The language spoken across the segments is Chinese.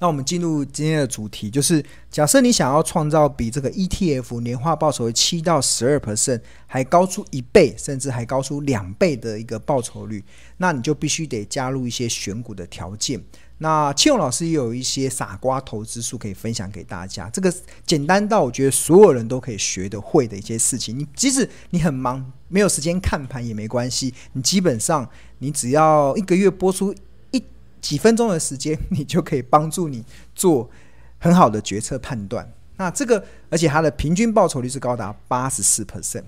那我们进入今天的主题，就是假设你想要创造比这个 ETF 年化报酬为七到十二 percent 还高出一倍，甚至还高出两倍的一个报酬率，那你就必须得加入一些选股的条件。那庆勇老师也有一些傻瓜投资术可以分享给大家，这个简单到我觉得所有人都可以学得会的一些事情。你即使你很忙，没有时间看盘也没关系，你基本上你只要一个月播出几分钟的时间，你就可以帮助你做很好的决策判断。那这个而且它的平均报酬率是高达八十四 percent。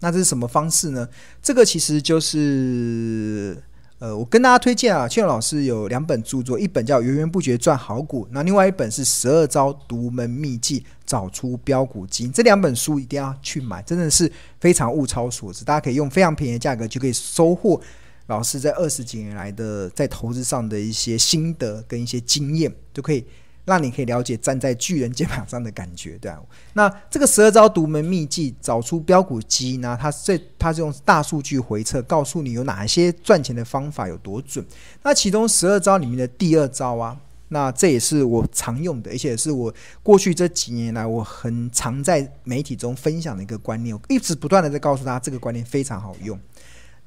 那这是什么方式呢？这个其实就是。呃，我跟大家推荐啊，庆老师有两本著作，一本叫《源源不绝赚好股》，那另外一本是《十二招独门秘技找出标股金》。这两本书一定要去买，真的是非常物超所值，大家可以用非常便宜的价格就可以收获老师在二十几年来的在投资上的一些心得跟一些经验，就可以。让你可以了解站在巨人肩膀上的感觉，对啊。那这个十二招独门秘技找出标股机呢？它这它是用大数据回测，告诉你有哪些赚钱的方法有多准。那其中十二招里面的第二招啊，那这也是我常用的，而且是我过去这几年来我很常在媒体中分享的一个观念，我一直不断的在告诉大家这个观念非常好用。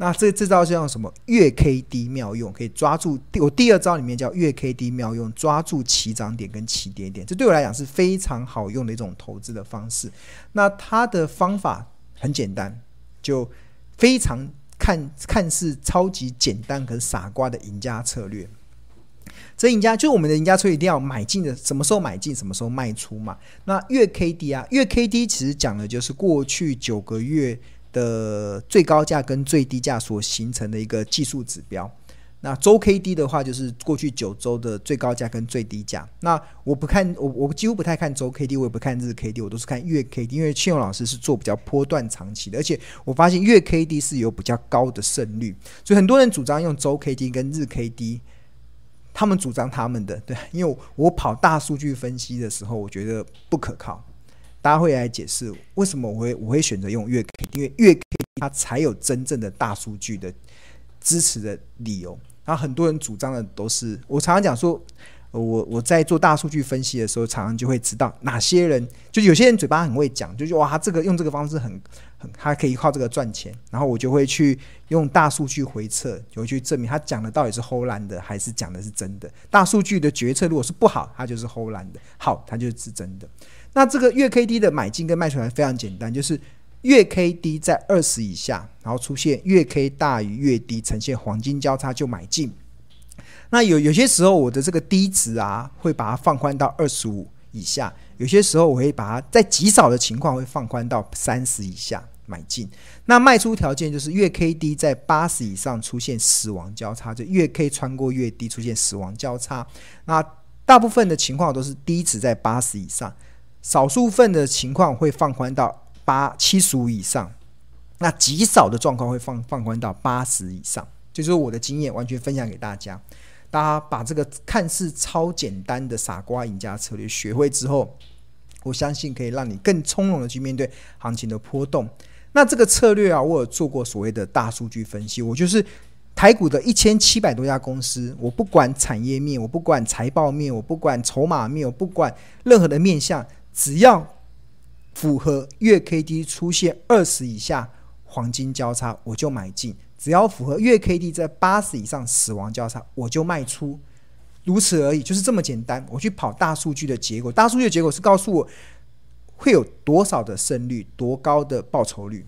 那这这招叫什么？月 K D 妙用，可以抓住。我第二招里面叫月 K D 妙用，抓住起涨点跟起跌点。这对我来讲是非常好用的一种投资的方式。那它的方法很简单，就非常看 看似超级简单，可是傻瓜的赢家策略。这赢家就是我们的赢家策略，一定要买进的，什么时候买进，什么时候卖出嘛。那月 K D 啊，月 K D 其实讲的就是过去九个月。的最高价跟最低价所形成的一个技术指标。那周 K D 的话，就是过去九周的最高价跟最低价。那我不看，我我几乎不太看周 K D，我也不看日 K D，我都是看月 K D，因为庆勇老师是做比较波段长期的，而且我发现月 K D 是有比较高的胜率，所以很多人主张用周 K D 跟日 K D，他们主张他们的，对，因为我跑大数据分析的时候，我觉得不可靠。大家会来解释为什么我会我会选择用月 K，因为月 K 它才有真正的大数据的支持的理由。然后很多人主张的都是，我常常讲说，我我在做大数据分析的时候，常常就会知道哪些人，就有些人嘴巴很会讲，就说哇，这个用这个方式很很，他可以靠这个赚钱。然后我就会去用大数据回测，就会去证明他讲的到底是唬烂的还是讲的是真的。大数据的决策如果是不好，它就是唬烂的；好，它就是真的。那这个月 K D 的买进跟卖出来非常简单，就是月 K D 在二十以下，然后出现月 K 大于月低，呈现黄金交叉就买进。那有有些时候我的这个低值啊，会把它放宽到二十五以下；有些时候我会把它在极少的情况会放宽到三十以下买进。那卖出条件就是月 K D 在八十以上出现死亡交叉，就月 K 穿过月低出现死亡交叉。那大部分的情况都是低值在八十以上。少数份的情况会放宽到八七十五以上，那极少的状况会放放宽到八十以上，就是我的经验完全分享给大家。大家把这个看似超简单的傻瓜赢家策略学会之后，我相信可以让你更从容的去面对行情的波动。那这个策略啊，我有做过所谓的大数据分析，我就是台股的一千七百多家公司，我不管产业面，我不管财报面，我不管筹码面，我不管任何的面向。只要符合月 K D 出现二十以下黄金交叉，我就买进；只要符合月 K D 在八十以上死亡交叉，我就卖出。如此而已，就是这么简单。我去跑大数据的结果，大数据的结果是告诉我会有多少的胜率，多高的报酬率。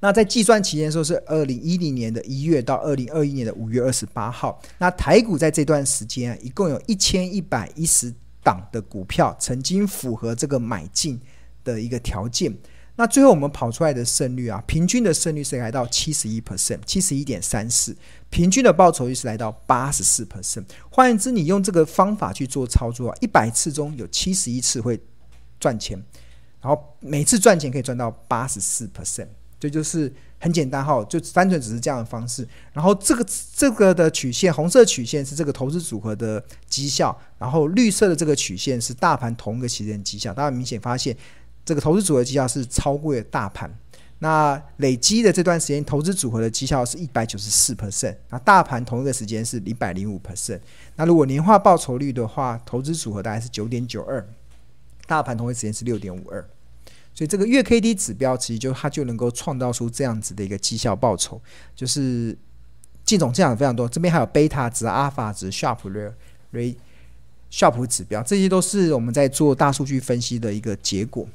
那在计算期间的时候是二零一零年的一月到二零二一年的五月二十八号。那台股在这段时间啊，一共有一千一百一十。档的股票曾经符合这个买进的一个条件，那最后我们跑出来的胜率啊，平均的胜率是来到七十一 percent，七十一点三四，平均的报酬率是来到八十四 percent。换言之，你用这个方法去做操作啊，一百次中有七十一次会赚钱，然后每次赚钱可以赚到八十四 percent。这就是很简单哈，就单纯只是这样的方式。然后这个这个的曲线，红色曲线是这个投资组合的绩效，然后绿色的这个曲线是大盘同一个期间绩效。大家明显发现，这个投资组合绩效是超过了大盘。那累积的这段时间，投资组合的绩效是一百九十四 percent，那大盘同一个时间是一百零五 percent。那如果年化报酬率的话，投资组合大概是九点九二，大盘同一时间是六点五二。所以这个月 K D 指标，其实就它就能够创造出这样子的一个绩效报酬，就是进总这样非常多。这边还有贝塔值、阿尔法值、夏普瑞瑞、夏普指标，这些都是我们在做大数据分析的一个结果。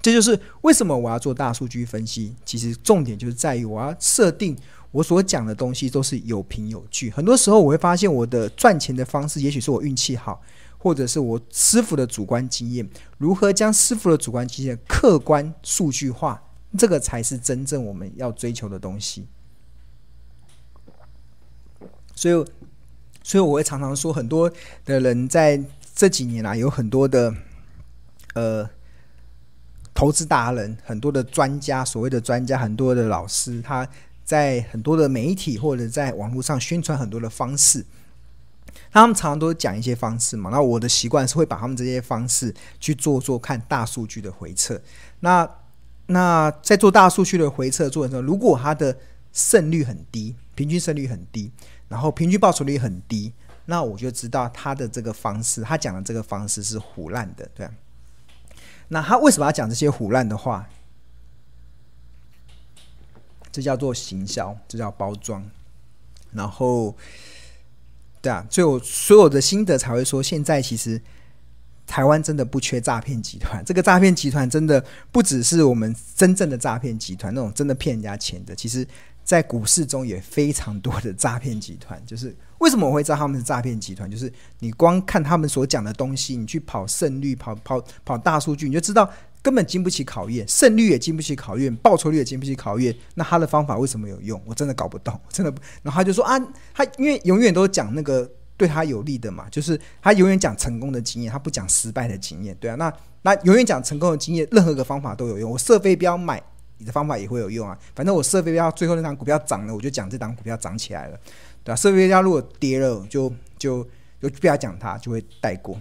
这就是为什么我要做大数据分析。其实重点就是在于我要设定我所讲的东西都是有凭有据。很多时候我会发现我的赚钱的方式，也许是我运气好。或者是我师傅的主观经验，如何将师傅的主观经验客观数据化，这个才是真正我们要追求的东西。所以，所以我会常常说，很多的人在这几年啊，有很多的呃投资达人，很多的专家，所谓的专家，很多的老师，他在很多的媒体或者在网络上宣传很多的方式。他们常常都讲一些方式嘛，那我的习惯是会把他们这些方式去做做看大数据的回测。那那在做大数据的回测做的时候，如果他的胜率很低，平均胜率很低，然后平均报酬率很低，那我就知道他的这个方式，他讲的这个方式是唬烂的，对。那他为什么要讲这些唬烂的话？这叫做行销，这叫包装，然后。对啊，所以我所有的心得才会说，现在其实台湾真的不缺诈骗集团。这个诈骗集团真的不只是我们真正的诈骗集团，那种真的骗人家钱的。其实，在股市中也非常多的诈骗集团。就是为什么我会知道他们是诈骗集团？就是你光看他们所讲的东西，你去跑胜率、跑跑跑大数据，你就知道。根本经不起考验，胜率也经不起考验，报酬率也经不起考验。那他的方法为什么有用？我真的搞不懂，真的。然后他就说啊，他因为永远都讲那个对他有利的嘛，就是他永远讲成功的经验，他不讲失败的经验，对啊。那那永远讲成功的经验，任何一个方法都有用。我设飞镖买你的方法也会有用啊。反正我设飞镖，最后那档股票涨了，我就讲这档股票涨起来了，对啊。设飞镖如果跌了，就就就不要讲它，就会带过，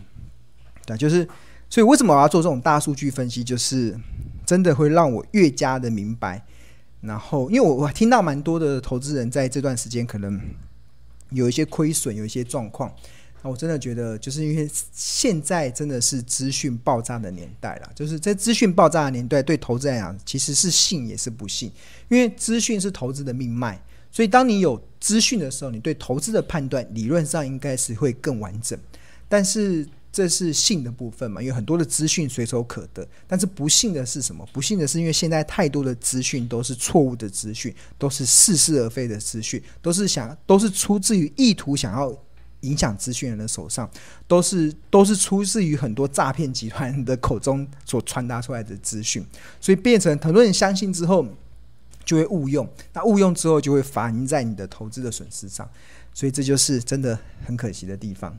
对啊，就是。所以为什么我要做这种大数据分析？就是真的会让我越加的明白。然后，因为我我听到蛮多的投资人在这段时间可能有一些亏损，有一些状况。那我真的觉得，就是因为现在真的是资讯爆炸的年代了。就是在资讯爆炸的年代，对投资人来讲，其实是信也是不信。因为资讯是投资的命脉，所以当你有资讯的时候，你对投资的判断理论上应该是会更完整。但是这是信的部分嘛？因为很多的资讯随手可得，但是不幸的是什么？不幸的是，因为现在太多的资讯都是错误的资讯，都是似是而非的资讯，都是想都是出自于意图想要影响资讯人的手上，都是都是出自于很多诈骗集团的口中所传达出来的资讯，所以变成很多人相信之后就会误用，那误用之后就会反映在你的投资的损失上，所以这就是真的很可惜的地方。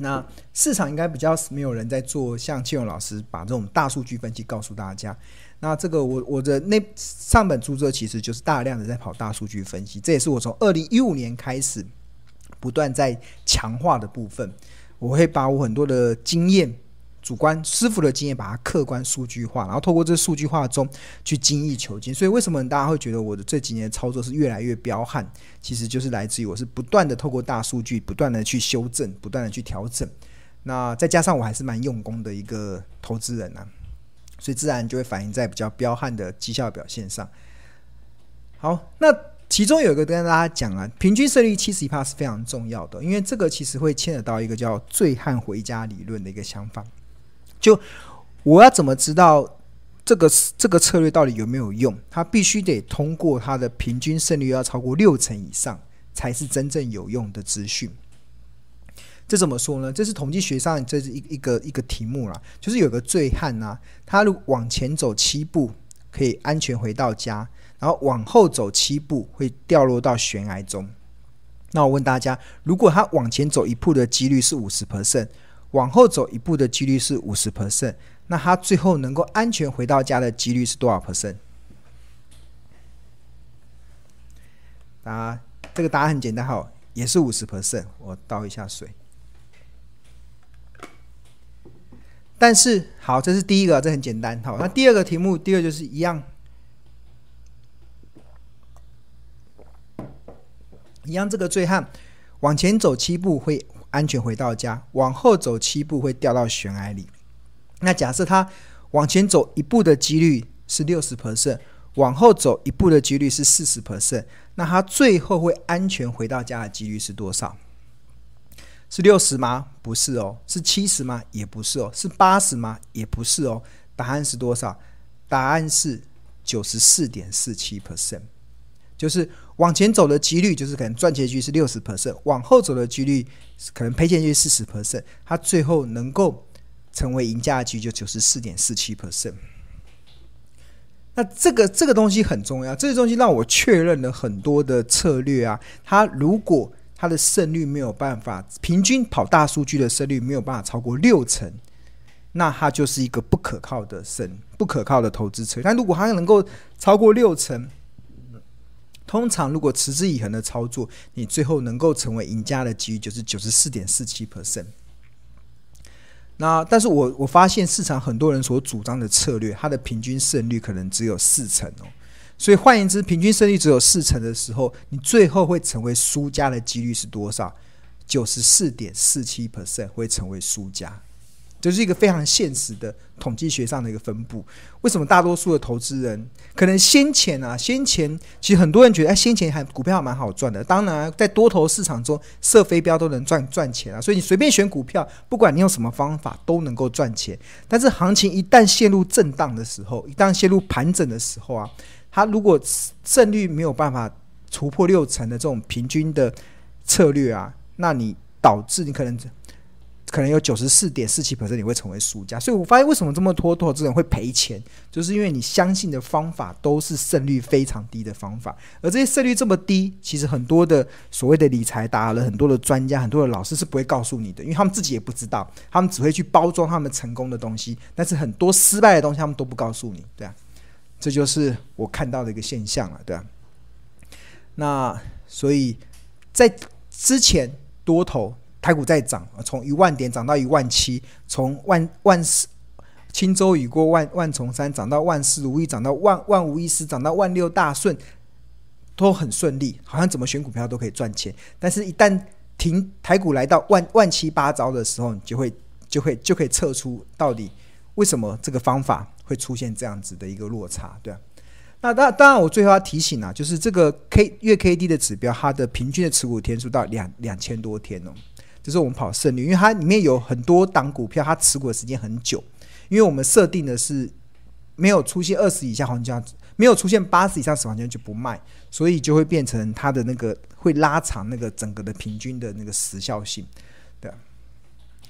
那市场应该比较没有人在做，像庆荣老师把这种大数据分析告诉大家。那这个我我的那上本著作其实就是大量的在跑大数据分析，这也是我从二零一五年开始不断在强化的部分。我会把我很多的经验。主观师傅的经验，把它客观数据化，然后透过这数据化中去精益求精。所以为什么大家会觉得我的这几年操作是越来越彪悍？其实就是来自于我是不断的透过大数据，不断的去修正，不断的去调整。那再加上我还是蛮用功的一个投资人啊，所以自然就会反映在比较彪悍的绩效表现上。好，那其中有一个跟大家讲啊，平均胜率七十一帕是非常重要的，因为这个其实会牵扯到一个叫“醉汉回家理论”的一个想法。就我要怎么知道这个这个策略到底有没有用？它必须得通过它的平均胜率要超过六成以上，才是真正有用的资讯。这怎么说呢？这是统计学上这是一一个一个题目啦，就是有个醉汉呐、啊，他如果往前走七步可以安全回到家，然后往后走七步会掉落到悬崖中。那我问大家，如果他往前走一步的几率是五十 percent？往后走一步的几率是五十 percent，那他最后能够安全回到家的几率是多少 percent？啊，这个答案很简单，好，也是五十 percent。我倒一下水。但是好，这是第一个，这很简单。好，那第二个题目，第二就是一样，一样，这个醉汉往前走七步会安全回到家，往后走七步会掉到悬崖里。那假设他往前走一步的几率是六十 percent，往后走一步的几率是四十 percent，那他最后会安全回到家的几率是多少？是六十吗？不是哦。是七十吗？也不是哦。是八十吗？也不是哦。答案是多少？答案是九十四点四七 percent，就是往前走的几率，就是可能赚钱几率是六十 percent，往后走的几率可能赔钱几率四十 percent，他最后能够成为赢家的几率就九十四点四七 percent。那这个这个东西很重要，这个东西让我确认了很多的策略啊，他如果。他的胜率没有办法，平均跑大数据的胜率没有办法超过六成，那他就是一个不可靠的胜，不可靠的投资策略。但如果他能够超过六成，通常如果持之以恒的操作，你最后能够成为赢家的几率就是九十四点四七 percent。那但是我我发现市场很多人所主张的策略，它的平均胜率可能只有四成哦。所以换言之，平均胜率只有四成的时候，你最后会成为输家的几率是多少？九十四点四七 percent 会成为输家，这是一个非常现实的统计学上的一个分布。为什么大多数的投资人可能先前啊，先前其实很多人觉得，哎，先前还股票还蛮好赚的。当然，在多头市场中射飞镖都能赚赚钱啊，所以你随便选股票，不管你用什么方法都能够赚钱。但是行情一旦陷入震荡的时候，一旦陷入盘整的时候啊。它如果胜率没有办法突破六成的这种平均的策略啊，那你导致你可能可能有九十四点四七 percent 你会成为输家。所以我发现为什么这么多投资人会赔钱，就是因为你相信的方法都是胜率非常低的方法，而这些胜率这么低，其实很多的所谓的理财达人、很多的专家、很多的老师是不会告诉你的，因为他们自己也不知道，他们只会去包装他们成功的东西，但是很多失败的东西他们都不告诉你，对啊。这就是我看到的一个现象了，对吧？那所以在之前多头台股在涨，从一万点涨到一万七，从万万四轻舟已过万万重山涨到万事如意，涨到万万无一失，涨到万六大顺，都很顺利，好像怎么选股票都可以赚钱。但是，一旦停台股来到万万七八糟的时候，你就会就会就可以测出到底为什么这个方法。会出现这样子的一个落差，对啊。那当当然，我最后要提醒啊，就是这个 K 月 K D 的指标，它的平均的持股天数到两两千多天哦，就是我们跑胜率，因为它里面有很多档股票，它持股的时间很久。因为我们设定的是没有出现二十以下黄金交叉，没有出现八十以上死亡交叉就不卖，所以就会变成它的那个会拉长那个整个的平均的那个时效性，对。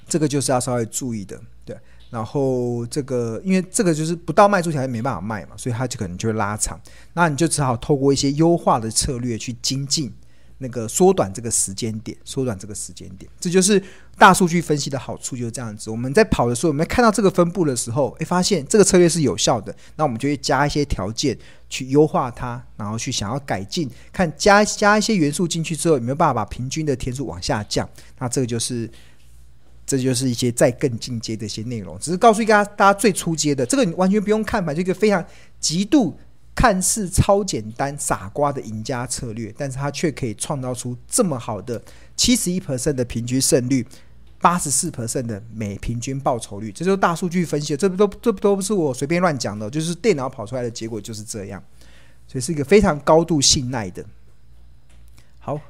这个就是要稍微注意的，对。然后这个，因为这个就是不到卖出条件没办法卖嘛，所以它就可能就会拉长。那你就只好透过一些优化的策略去精进那个缩短这个时间点，缩短这个时间点。这就是大数据分析的好处，就是这样子。我们在跑的时候，我们看到这个分布的时候，诶，发现这个策略是有效的，那我们就会加一些条件去优化它，然后去想要改进，看加加一些元素进去之后，有没有办法把平均的天数往下降。那这个就是。这就是一些再更进阶的一些内容，只是告诉大家，大家最初阶的这个你完全不用看吧，就一个非常极度看似超简单傻瓜的赢家策略，但是它却可以创造出这么好的七十一 percent 的平均胜率，八十四 percent 的每平均报酬率，这就是大数据分析，这不都这不都不是我随便乱讲的，就是电脑跑出来的结果就是这样，所以是一个非常高度信赖的。好，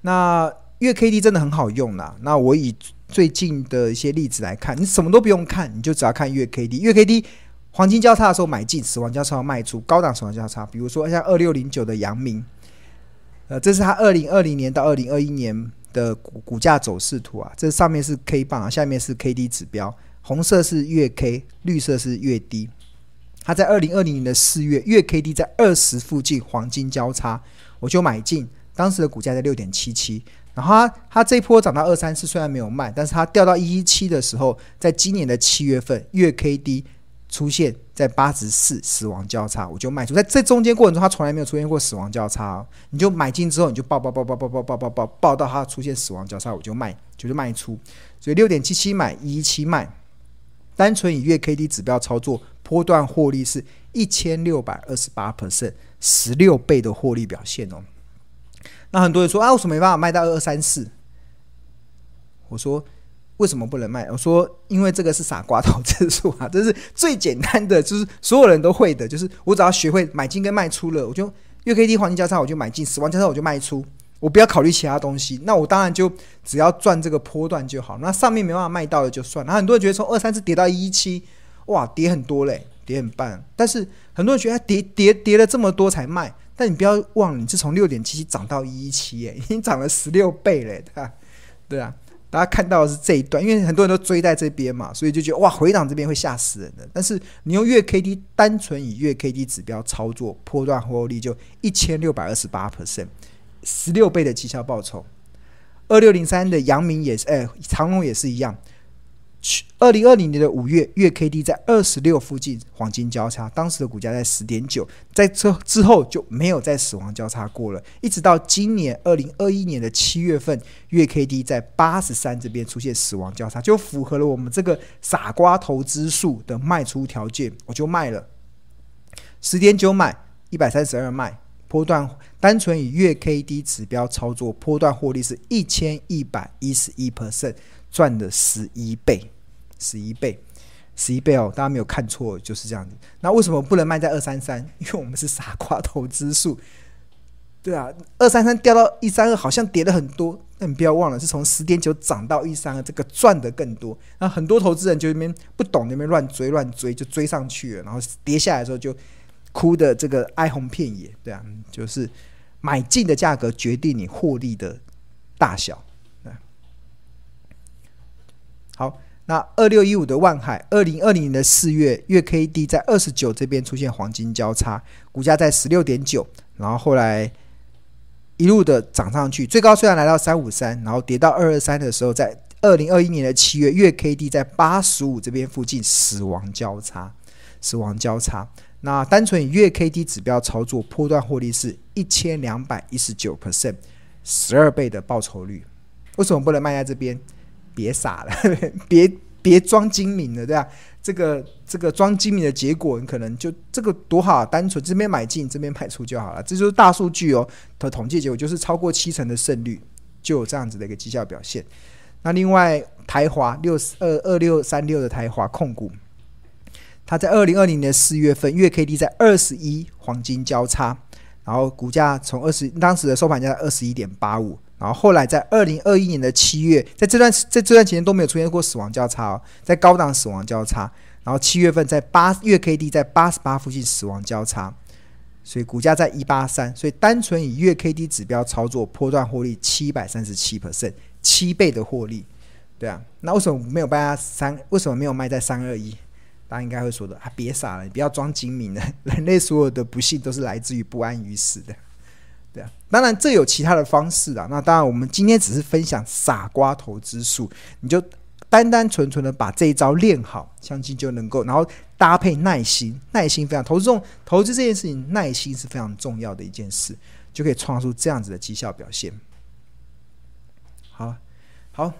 那月 K D 真的很好用啦，那我以。最近的一些例子来看，你什么都不用看，你就只要看月 K D。月 K D 黄金交叉的时候买进，死亡交叉卖出，高档死亡交叉。比如说像二六零九的阳明，呃，这是它二零二零年到二零二一年的股股价走势图啊。这上面是 K 棒，下面是 K D 指标，红色是月 K，绿色是月 D。它在二零二零年的四月，月 K D 在二十附近黄金交叉，我就买进，当时的股价在六点七七。然后它它这一波涨到二三四，虽然没有卖，但是它掉到一一七的时候，在今年的七月份，月 K D 出现在八十四死亡交叉，我就卖出。在这中间过程中，它从来没有出现过死亡交叉哦。你就买进之后，你就抱抱抱抱抱抱抱抱抱抱到它出现死亡交叉，我就卖，就是卖出。所以六点七七买，一一七卖。单纯以月 K D 指标操作，波段获利是一千六百二十八 percent，十六倍的获利表现哦。那很多人说啊，为什么没办法卖到二二三四？我说为什么不能卖？我说因为这个是傻瓜投资术啊，这是最简单的，就是所有人都会的，就是我只要学会买进跟卖出了，我就月 K D 黄金交叉我就买进，死亡交叉我就卖出。我不要考虑其他东西，那我当然就只要赚这个波段就好。那上面没办法卖到的就算。那很多人觉得从二三四跌到一七，哇，跌很多嘞，跌很半。但是很多人觉得跌跌跌了这么多才卖，但你不要忘了，你是从六点七七涨到一一七，哎，已经涨了十六倍嘞，对吧？对啊，大家看到的是这一段，因为很多人都追在这边嘛，所以就觉得哇，回档这边会吓死人的。但是你用月 K D 单纯以月 K D 指标操作，波段获利就一千六百二十八 percent。十六倍的绩效报酬，二六零三的阳明也是，哎，长隆也是一样。去二零二零年的五月，月 K D 在二十六附近黄金交叉，当时的股价在十点九，在这之后就没有再死亡交叉过了，一直到今年二零二一年的七月份，月 K D 在八十三这边出现死亡交叉，就符合了我们这个傻瓜投资术的卖出条件，我就卖了，十点九买，一百三十二卖。波段单纯以月 K D 指标操作，波段获利是一千一百一十一 percent，赚了十一倍，十一倍，十一倍哦！大家没有看错，就是这样子。那为什么不能卖在二三三？因为我们是傻瓜投资术，对啊，二三三掉到一三二，好像跌了很多，但你不要忘了，是从十点九涨到一三二，这个赚的更多。那很多投资人就那边不懂，那边乱追乱追，就追上去了，然后跌下来的时候就。哭的这个哀鸿遍野，对啊，就是买进的价格决定你获利的大小。好，那二六一五的万海，二零二零年的四月月 K D 在二十九这边出现黄金交叉，股价在十六点九，然后后来一路的涨上去，最高虽然来到三五三，然后跌到二二三的时候，在二零二一年的七月月 K D 在八十五这边附近死亡交叉，死亡交叉。那单纯以月 K D 指标操作，波段获利是一千两百一十九 percent，十二倍的报酬率。为什么不能卖在这边？别傻了，别别装精明了，对吧？这个这个装精明的结果，你可能就这个多好，单纯这边买进，这边卖出就好了。这就是大数据哦的统计结果，就是超过七成的胜率，就有这样子的一个绩效表现。那另外台华六二二六三六的台华控股。它在二零二零年四月份月 K D 在二十一黄金交叉，然后股价从二十当时的收盘价二十一点八五，然后后来在二零二一年的七月，在这段在这段期间都没有出现过死亡交叉哦，在高档死亡交叉，然后七月份在八月 K D 在八十八附近死亡交叉，所以股价在一八三，所以单纯以月 K D 指标操作，波段获利七百三十七 percent，七倍的获利，对啊，那为什么没有卖在三？为什么没有卖在三二一？大家应该会说的，啊，别傻了，你不要装精明了。人类所有的不幸都是来自于不安于死的，对啊。当然，这有其他的方式啊。那当然，我们今天只是分享傻瓜投资术，你就单单纯纯的把这一招练好，相信就能够。然后搭配耐心，耐心非常投资中，投资这件事情，耐心是非常重要的一件事，就可以创出这样子的绩效表现。好，好。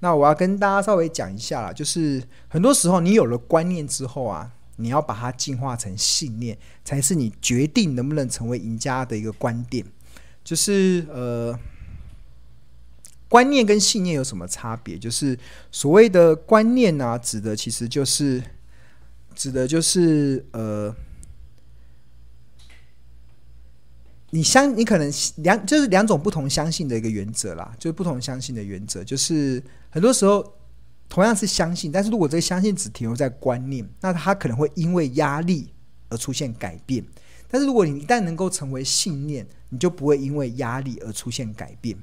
那我要跟大家稍微讲一下啦，就是很多时候你有了观念之后啊，你要把它进化成信念，才是你决定能不能成为赢家的一个观点。就是呃，观念跟信念有什么差别？就是所谓的观念呢，指的其实就是指的就是呃。你相，你可能两就是两种不同相信的一个原则啦，就是不同相信的原则，就是很多时候同样是相信，但是如果这个相信只停留在观念，那它可能会因为压力而出现改变。但是如果你一旦能够成为信念，你就不会因为压力而出现改变。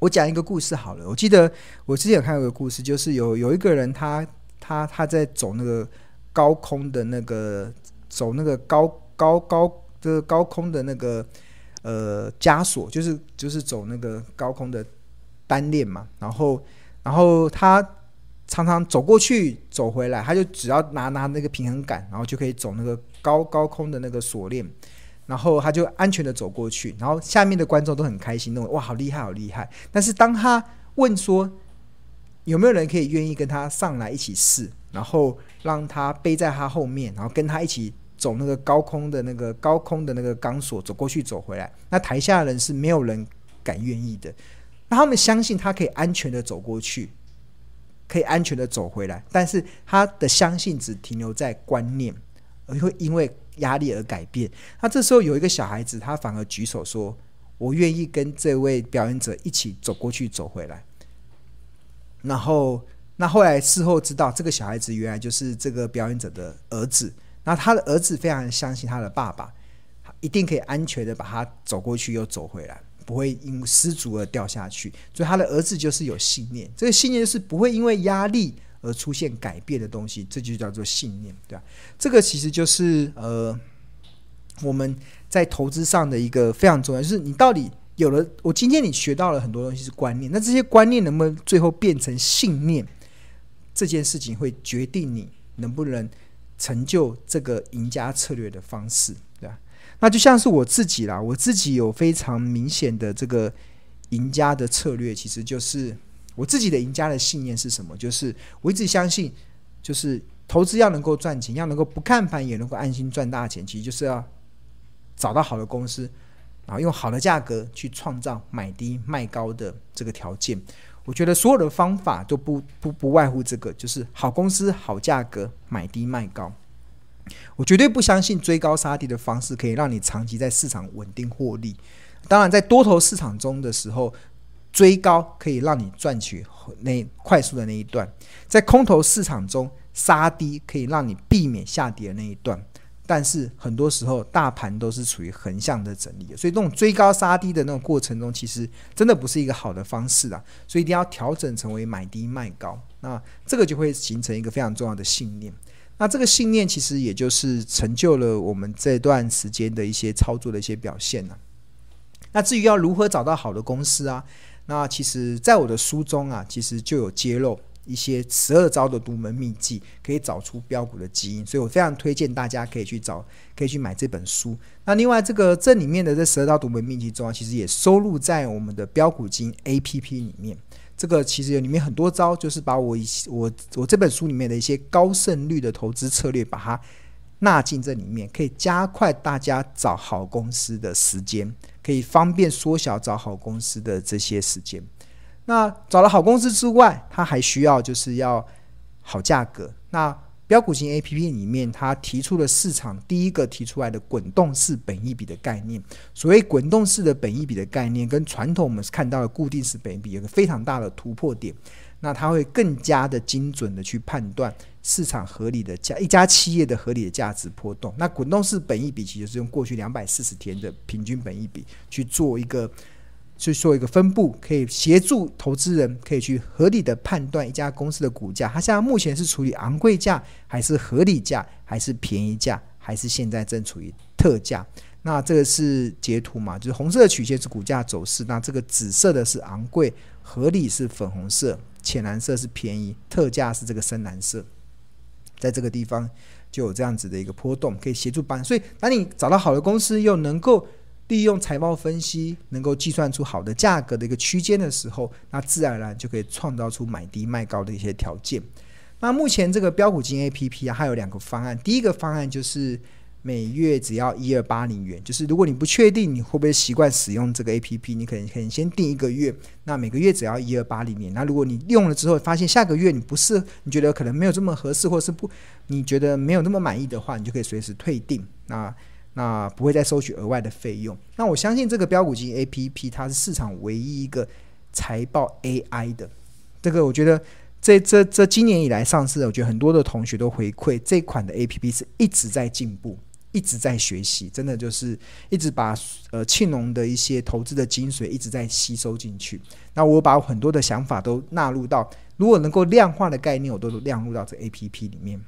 我讲一个故事好了，我记得我之前有看过一个故事，就是有有一个人他他他在走那个高空的那个走那个高高高。这个高空的那个呃枷锁，就是就是走那个高空的单链嘛，然后然后他常常走过去走回来，他就只要拿拿那个平衡杆，然后就可以走那个高高空的那个锁链，然后他就安全的走过去，然后下面的观众都很开心，认为哇好厉害好厉害。但是当他问说有没有人可以愿意跟他上来一起试？然后让他背在他后面，然后跟他一起走那个高空的那个高空的那个钢索，走过去走回来。那台下的人是没有人敢愿意的。那他们相信他可以安全的走过去，可以安全的走回来，但是他的相信只停留在观念，而会因为压力而改变。那这时候有一个小孩子，他反而举手说：“我愿意跟这位表演者一起走过去，走回来。”然后，那后来事后知道，这个小孩子原来就是这个表演者的儿子。那他的儿子非常相信他的爸爸，一定可以安全的把他走过去又走回来，不会因失足而掉下去。所以他的儿子就是有信念，这个信念就是不会因为压力而出现改变的东西，这就叫做信念，对吧？这个其实就是呃，我们在投资上的一个非常重要，就是你到底有了，我今天你学到了很多东西是观念，那这些观念能不能最后变成信念？这件事情会决定你能不能成就这个赢家策略的方式，那就像是我自己啦，我自己有非常明显的这个赢家的策略，其实就是。我自己的赢家的信念是什么？就是我一直相信，就是投资要能够赚钱，要能够不看盘也能够安心赚大钱，其实就是要找到好的公司，然后用好的价格去创造买低卖高的这个条件。我觉得所有的方法都不不不外乎这个，就是好公司、好价格、买低卖高。我绝对不相信追高杀低的方式可以让你长期在市场稳定获利。当然，在多头市场中的时候。追高可以让你赚取那快速的那一段，在空头市场中杀低可以让你避免下跌的那一段，但是很多时候大盘都是处于横向的整理，所以这种追高杀低的那种过程中，其实真的不是一个好的方式啊，所以一定要调整成为买低卖高，那这个就会形成一个非常重要的信念，那这个信念其实也就是成就了我们这段时间的一些操作的一些表现啊。那至于要如何找到好的公司啊？那其实，在我的书中啊，其实就有揭露一些十二招的独门秘籍，可以找出标股的基因，所以我非常推荐大家可以去找，可以去买这本书。那另外，这个这里面的这十二招独门秘籍中啊，其实也收录在我们的标股基因 APP 里面。这个其实有里面很多招，就是把我一我我这本书里面的一些高胜率的投资策略，把它纳进这里面，可以加快大家找好公司的时间。可以方便缩小找好公司的这些时间。那找了好公司之外，它还需要就是要好价格。那标股型 APP 里面，它提出了市场第一个提出来的滚动式本益比的概念。所谓滚动式的本益比的概念，跟传统我们看到的固定式本益比有个非常大的突破点。那它会更加的精准的去判断市场合理的价，一家企业的合理的价值波动。那滚动式本益比其实是用过去两百四十天的平均本益比去做一个去做一个分布，可以协助投资人可以去合理的判断一家公司的股价，它现在目前是处于昂贵价，还是合理价，还是便宜价，还是现在正处于特价。那这个是截图嘛？就是红色的曲线是股价走势，那这个紫色的是昂贵，合理是粉红色。浅蓝色是便宜，特价是这个深蓝色，在这个地方就有这样子的一个波动，可以协助帮。所以，当你找到好的公司，又能够利用财报分析，能够计算出好的价格的一个区间的时候，那自然而然就可以创造出买低卖高的一些条件。那目前这个标股金 APP 啊，它有两个方案，第一个方案就是。每月只要一二八零元，就是如果你不确定你会不会习惯使用这个 APP，你可能可以先定一个月，那每个月只要一二八零元。那如果你用了之后发现下个月你不是，你觉得可能没有这么合适，或是不你觉得没有那么满意的话，你就可以随时退订，那那不会再收取额外的费用。那我相信这个标股金 APP 它是市场唯一一个财报 AI 的，这个我觉得这这这今年以来上市，我觉得很多的同学都回馈这款的 APP 是一直在进步。一直在学习，真的就是一直把呃庆农的一些投资的精髓一直在吸收进去。那我把很多的想法都纳入到，如果能够量化的概念，我都量入到这 APP 里面，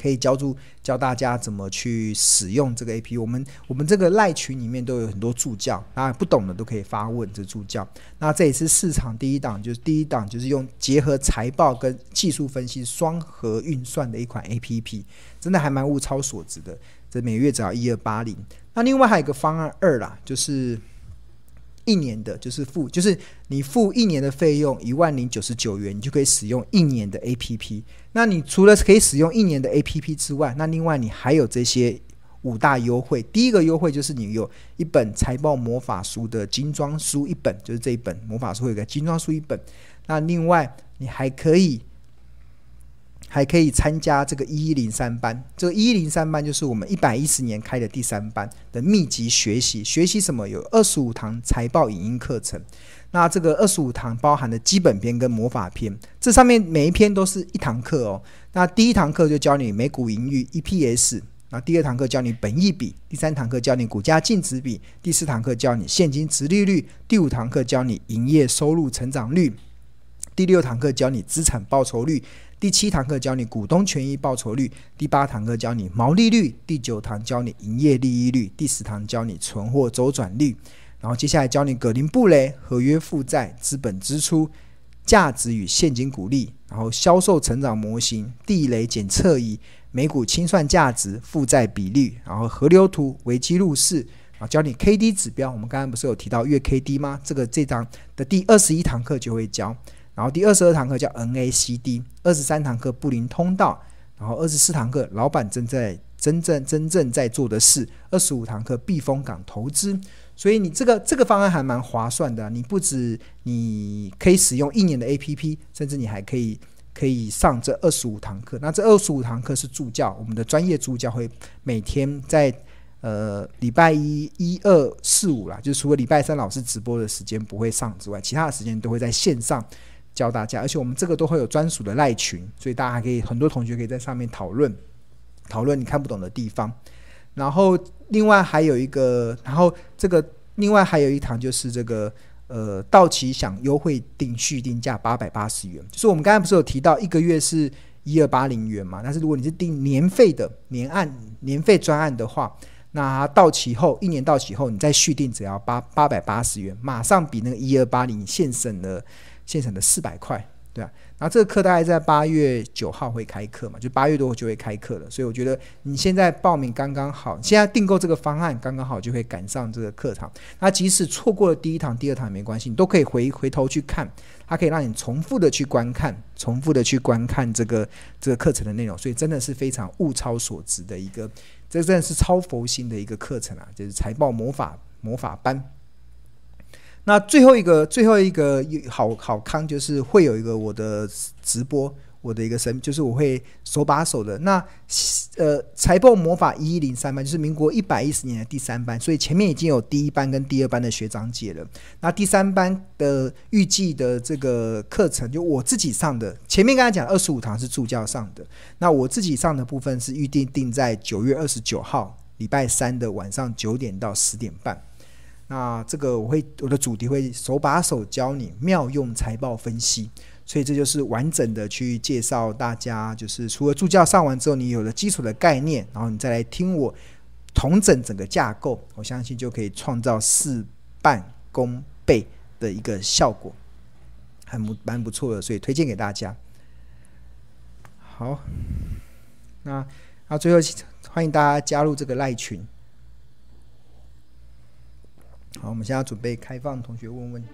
可以教助教大家怎么去使用这个 APP。我们我们这个赖群里面都有很多助教，啊，不懂的都可以发问这助教。那这也是市场第一档，就是第一档就是用结合财报跟技术分析双核运算的一款 APP，真的还蛮物超所值的。这每月只要一二八零，那另外还有一个方案二啦，就是一年的，就是付，就是你付一年的费用一万零九十九元，你就可以使用一年的 APP。那你除了可以使用一年的 APP 之外，那另外你还有这些五大优惠。第一个优惠就是你有一本财报魔法书的精装书一本，就是这一本魔法书会有个精装书一本。那另外你还可以。还可以参加这个一一零三班，这个一一零三班就是我们一百一十年开的第三班的密集学习。学习什么？有二十五堂财报影音课程。那这个二十五堂包含的基本篇跟魔法篇，这上面每一篇都是一堂课哦。那第一堂课就教你每股盈余 EPS，那第二堂课教你本益比，第三堂课教你股价净值比，第四堂课教你现金殖利率，第五堂课教你营业收入成长率，第六堂课教你资产报酬率。第七堂课教你股东权益报酬率，第八堂课教你毛利率，第九堂教你营业利益率，第十堂教你存货周转率，然后接下来教你格林布雷合约负债、资本支出、价值与现金股利，然后销售成长模型、地雷检测仪、每股清算价值、负债比率，然后河流图、危机入市，啊教你 K D 指标。我们刚刚不是有提到月 K D 吗？这个这章的第二十一堂课就会教。然后第二十二堂课叫 NACD，二十三堂课布林通道，然后二十四堂课老板正在真正真正在做的事，二十五堂课避风港投资。所以你这个这个方案还蛮划算的，你不止你可以使用一年的 APP，甚至你还可以可以上这二十五堂课。那这二十五堂课是助教，我们的专业助教会每天在呃礼拜一、一二、四、五啦，就是除了礼拜三老师直播的时间不会上之外，其他的时间都会在线上。教大家，而且我们这个都会有专属的赖群，所以大家可以很多同学可以在上面讨论讨论你看不懂的地方。然后另外还有一个，然后这个另外还有一堂就是这个呃到期享优惠定续定价八百八十元，就是我们刚才不是有提到一个月是一二八零元嘛？但是如果你是订年费的年案年费专案的话，那到期后一年到期后你再续订只要八八百八十元，马上比那个一二八零现省了。现成的四百块，对啊，然后这个课大概在八月九号会开课嘛，就八月多就会开课了，所以我觉得你现在报名刚刚好，现在订购这个方案刚刚好就会赶上这个课堂。那即使错过了第一堂、第二堂也没关系，你都可以回回头去看，它可以让你重复的去观看，重复的去观看这个这个课程的内容，所以真的是非常物超所值的一个，这真的是超佛心的一个课程啊，就是财报魔法魔法班。那最后一个最后一个好好康就是会有一个我的直播，我的一个神就是我会手把手的。那呃财报魔法一一零三班就是民国一百一十年的第三班，所以前面已经有第一班跟第二班的学长姐了。那第三班的预计的这个课程就我自己上的，前面刚才讲二十五堂是助教上的，那我自己上的部分是预定定在九月二十九号礼拜三的晚上九点到十点半。那这个我会我的主题会手把手教你妙用财报分析，所以这就是完整的去介绍大家，就是除了助教上完之后，你有了基础的概念，然后你再来听我统整整个架构，我相信就可以创造事半功倍的一个效果，还蛮蛮不错的，所以推荐给大家。好，那那最后欢迎大家加入这个赖群。好，我们现在准备开放同学问问。